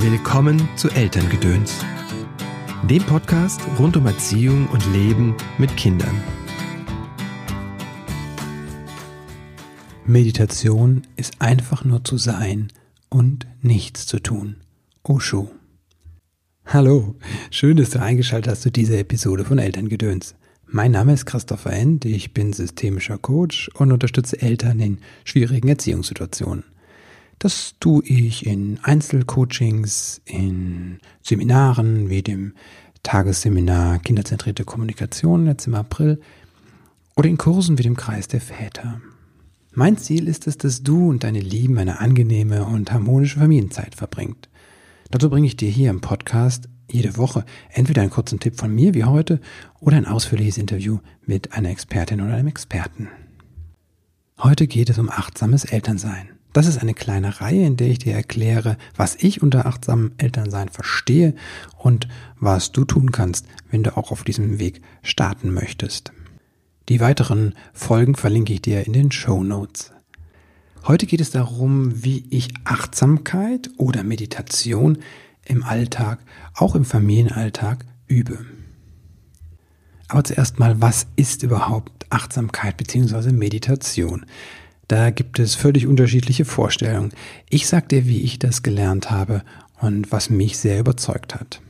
Willkommen zu Elterngedöns, dem Podcast rund um Erziehung und Leben mit Kindern. Meditation ist einfach nur zu sein und nichts zu tun. Osho. Hallo, schön, dass du eingeschaltet hast zu dieser Episode von Elterngedöns. Mein Name ist Christopher End, ich bin systemischer Coach und unterstütze Eltern in schwierigen Erziehungssituationen. Das tue ich in Einzelcoachings, in Seminaren wie dem Tagesseminar Kinderzentrierte Kommunikation jetzt im April oder in Kursen wie dem Kreis der Väter. Mein Ziel ist es, dass du und deine Lieben eine angenehme und harmonische Familienzeit verbringt. Dazu bringe ich dir hier im Podcast jede Woche entweder einen kurzen Tipp von mir wie heute oder ein ausführliches Interview mit einer Expertin oder einem Experten. Heute geht es um achtsames Elternsein. Das ist eine kleine Reihe, in der ich dir erkläre, was ich unter achtsamem Elternsein verstehe und was du tun kannst, wenn du auch auf diesem Weg starten möchtest. Die weiteren Folgen verlinke ich dir in den Show Notes. Heute geht es darum, wie ich Achtsamkeit oder Meditation im Alltag, auch im Familienalltag, übe. Aber zuerst mal, was ist überhaupt Achtsamkeit bzw. Meditation? Da gibt es völlig unterschiedliche Vorstellungen. Ich sag dir, wie ich das gelernt habe und was mich sehr überzeugt hat.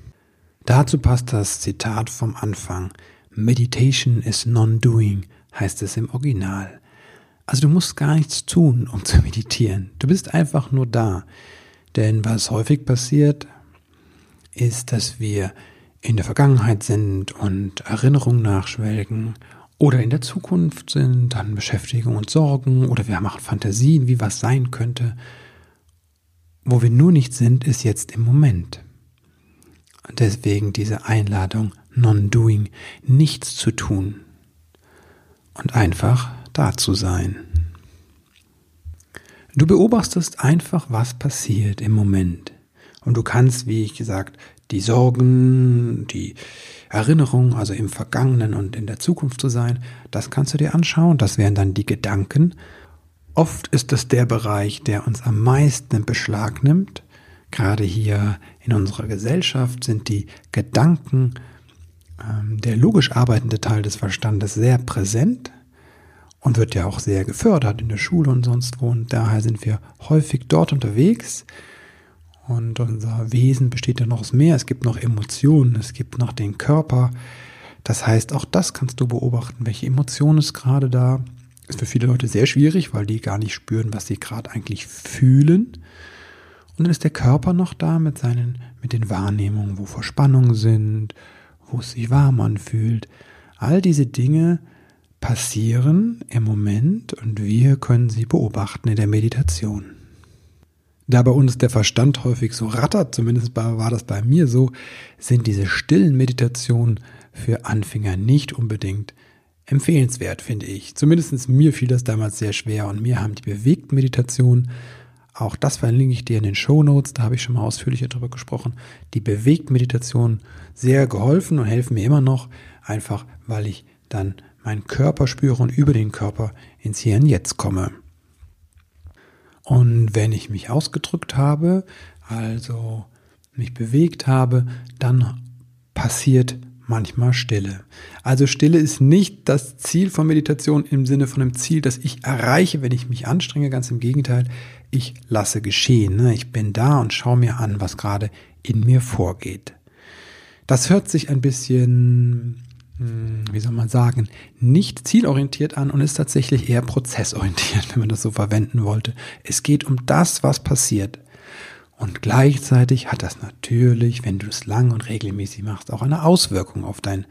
Dazu passt das Zitat vom Anfang. Meditation is non-doing, heißt es im Original. Also du musst gar nichts tun, um zu meditieren. Du bist einfach nur da. Denn was häufig passiert, ist, dass wir in der Vergangenheit sind und Erinnerungen nachschwelgen oder in der Zukunft sind, dann Beschäftigung und Sorgen oder wir machen Fantasien, wie was sein könnte. Wo wir nur nicht sind, ist jetzt im Moment. Deswegen diese Einladung, Non-Doing, nichts zu tun und einfach da zu sein. Du beobachtest einfach, was passiert im Moment. Und du kannst, wie ich gesagt, die Sorgen, die Erinnerung, also im Vergangenen und in der Zukunft zu sein, das kannst du dir anschauen. Das wären dann die Gedanken. Oft ist es der Bereich, der uns am meisten in Beschlag nimmt. Gerade hier in unserer Gesellschaft sind die Gedanken, ähm, der logisch arbeitende Teil des Verstandes, sehr präsent und wird ja auch sehr gefördert in der Schule und sonst wo. Und daher sind wir häufig dort unterwegs. Und unser Wesen besteht ja noch aus mehr. Es gibt noch Emotionen, es gibt noch den Körper. Das heißt, auch das kannst du beobachten, welche Emotion ist gerade da. Ist für viele Leute sehr schwierig, weil die gar nicht spüren, was sie gerade eigentlich fühlen. Und dann ist der Körper noch da mit seinen, mit den Wahrnehmungen, wo Verspannungen sind, wo es sich warm anfühlt. All diese Dinge passieren im Moment und wir können sie beobachten in der Meditation. Da bei uns der Verstand häufig so rattert, zumindest war das bei mir so, sind diese stillen Meditationen für Anfänger nicht unbedingt empfehlenswert, finde ich. Zumindest mir fiel das damals sehr schwer und mir haben die bewegten Meditationen, auch das verlinke ich dir in den Show Notes, da habe ich schon mal ausführlicher drüber gesprochen, die bewegten Meditationen sehr geholfen und helfen mir immer noch, einfach weil ich dann meinen Körper spüre und über den Körper ins Hier und Jetzt komme. Und wenn ich mich ausgedrückt habe, also mich bewegt habe, dann passiert manchmal Stille. Also Stille ist nicht das Ziel von Meditation im Sinne von einem Ziel, das ich erreiche, wenn ich mich anstrenge. Ganz im Gegenteil, ich lasse geschehen. Ne? Ich bin da und schaue mir an, was gerade in mir vorgeht. Das hört sich ein bisschen wie soll man sagen, nicht zielorientiert an und ist tatsächlich eher prozessorientiert, wenn man das so verwenden wollte. Es geht um das, was passiert. Und gleichzeitig hat das natürlich, wenn du es lang und regelmäßig machst, auch eine Auswirkung auf dein,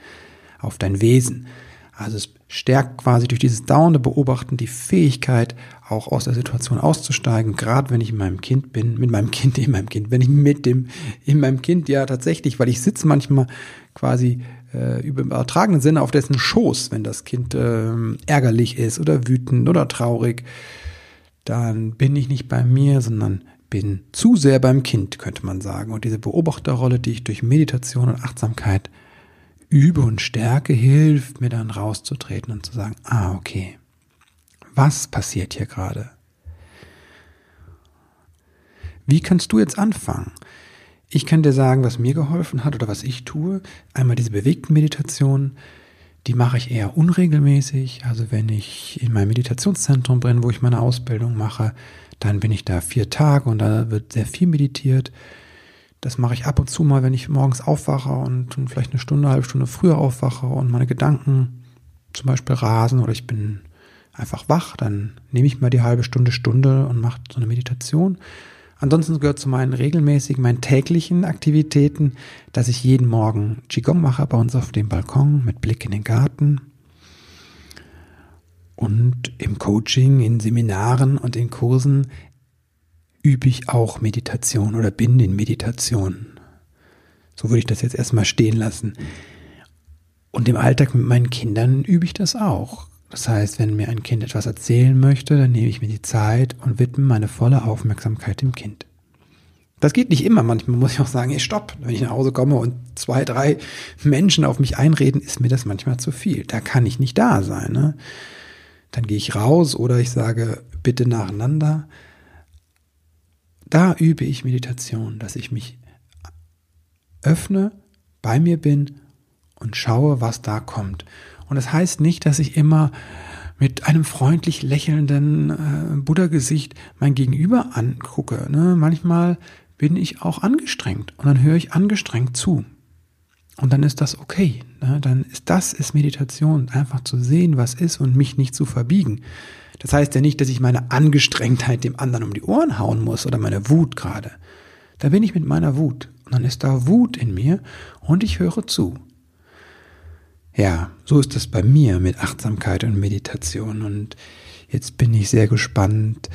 auf dein Wesen. Also es stärkt quasi durch dieses dauernde Beobachten die Fähigkeit, auch aus der Situation auszusteigen, gerade wenn ich in meinem Kind bin, mit meinem Kind, in meinem Kind, wenn ich mit dem, in meinem Kind, ja tatsächlich, weil ich sitze manchmal quasi äh, übertragenen Sinne auf dessen Schoß, wenn das Kind äh, ärgerlich ist oder wütend oder traurig, dann bin ich nicht bei mir, sondern bin zu sehr beim Kind, könnte man sagen. Und diese Beobachterrolle, die ich durch Meditation und Achtsamkeit übe und stärke, hilft mir dann rauszutreten und zu sagen, ah, okay, was passiert hier gerade? Wie kannst du jetzt anfangen? Ich kann dir sagen, was mir geholfen hat oder was ich tue. Einmal diese bewegten Meditationen, die mache ich eher unregelmäßig. Also wenn ich in meinem Meditationszentrum bin, wo ich meine Ausbildung mache, dann bin ich da vier Tage und da wird sehr viel meditiert. Das mache ich ab und zu mal, wenn ich morgens aufwache und vielleicht eine Stunde, eine halbe Stunde früher aufwache und meine Gedanken zum Beispiel rasen oder ich bin einfach wach, dann nehme ich mal die halbe Stunde, Stunde und mache so eine Meditation. Ansonsten gehört zu meinen regelmäßigen, meinen täglichen Aktivitäten, dass ich jeden Morgen Qigong mache bei uns auf dem Balkon mit Blick in den Garten. Und im Coaching, in Seminaren und in Kursen übe ich auch Meditation oder bin in Meditation. So würde ich das jetzt erstmal stehen lassen. Und im Alltag mit meinen Kindern übe ich das auch. Das heißt, wenn mir ein Kind etwas erzählen möchte, dann nehme ich mir die Zeit und widme meine volle Aufmerksamkeit dem Kind. Das geht nicht immer. Manchmal muss ich auch sagen, hey, stopp. Wenn ich nach Hause komme und zwei, drei Menschen auf mich einreden, ist mir das manchmal zu viel. Da kann ich nicht da sein. Ne? Dann gehe ich raus oder ich sage, bitte nacheinander. Da übe ich Meditation, dass ich mich öffne, bei mir bin und schaue, was da kommt. Und das heißt nicht, dass ich immer mit einem freundlich lächelnden äh, Buddha-Gesicht mein Gegenüber angucke. Ne? Manchmal bin ich auch angestrengt und dann höre ich angestrengt zu. Und dann ist das okay. Ne? Dann ist das ist Meditation, einfach zu sehen, was ist und mich nicht zu verbiegen. Das heißt ja nicht, dass ich meine Angestrengtheit dem anderen um die Ohren hauen muss oder meine Wut gerade. Da bin ich mit meiner Wut und dann ist da Wut in mir und ich höre zu. Ja, so ist es bei mir mit Achtsamkeit und Meditation. Und jetzt bin ich sehr gespannt,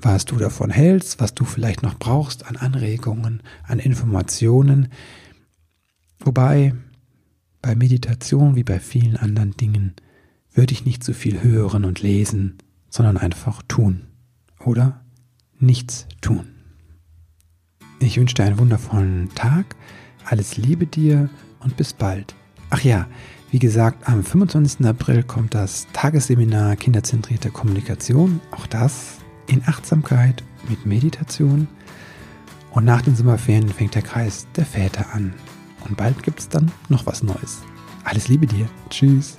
was du davon hältst, was du vielleicht noch brauchst an Anregungen, an Informationen. Wobei bei Meditation wie bei vielen anderen Dingen würde ich nicht so viel hören und lesen, sondern einfach tun. Oder nichts tun. Ich wünsche dir einen wundervollen Tag, alles Liebe dir und bis bald. Ach ja, wie gesagt, am 25. April kommt das Tagesseminar Kinderzentrierte Kommunikation. Auch das in Achtsamkeit mit Meditation. Und nach den Sommerferien fängt der Kreis der Väter an. Und bald gibt es dann noch was Neues. Alles Liebe dir. Tschüss.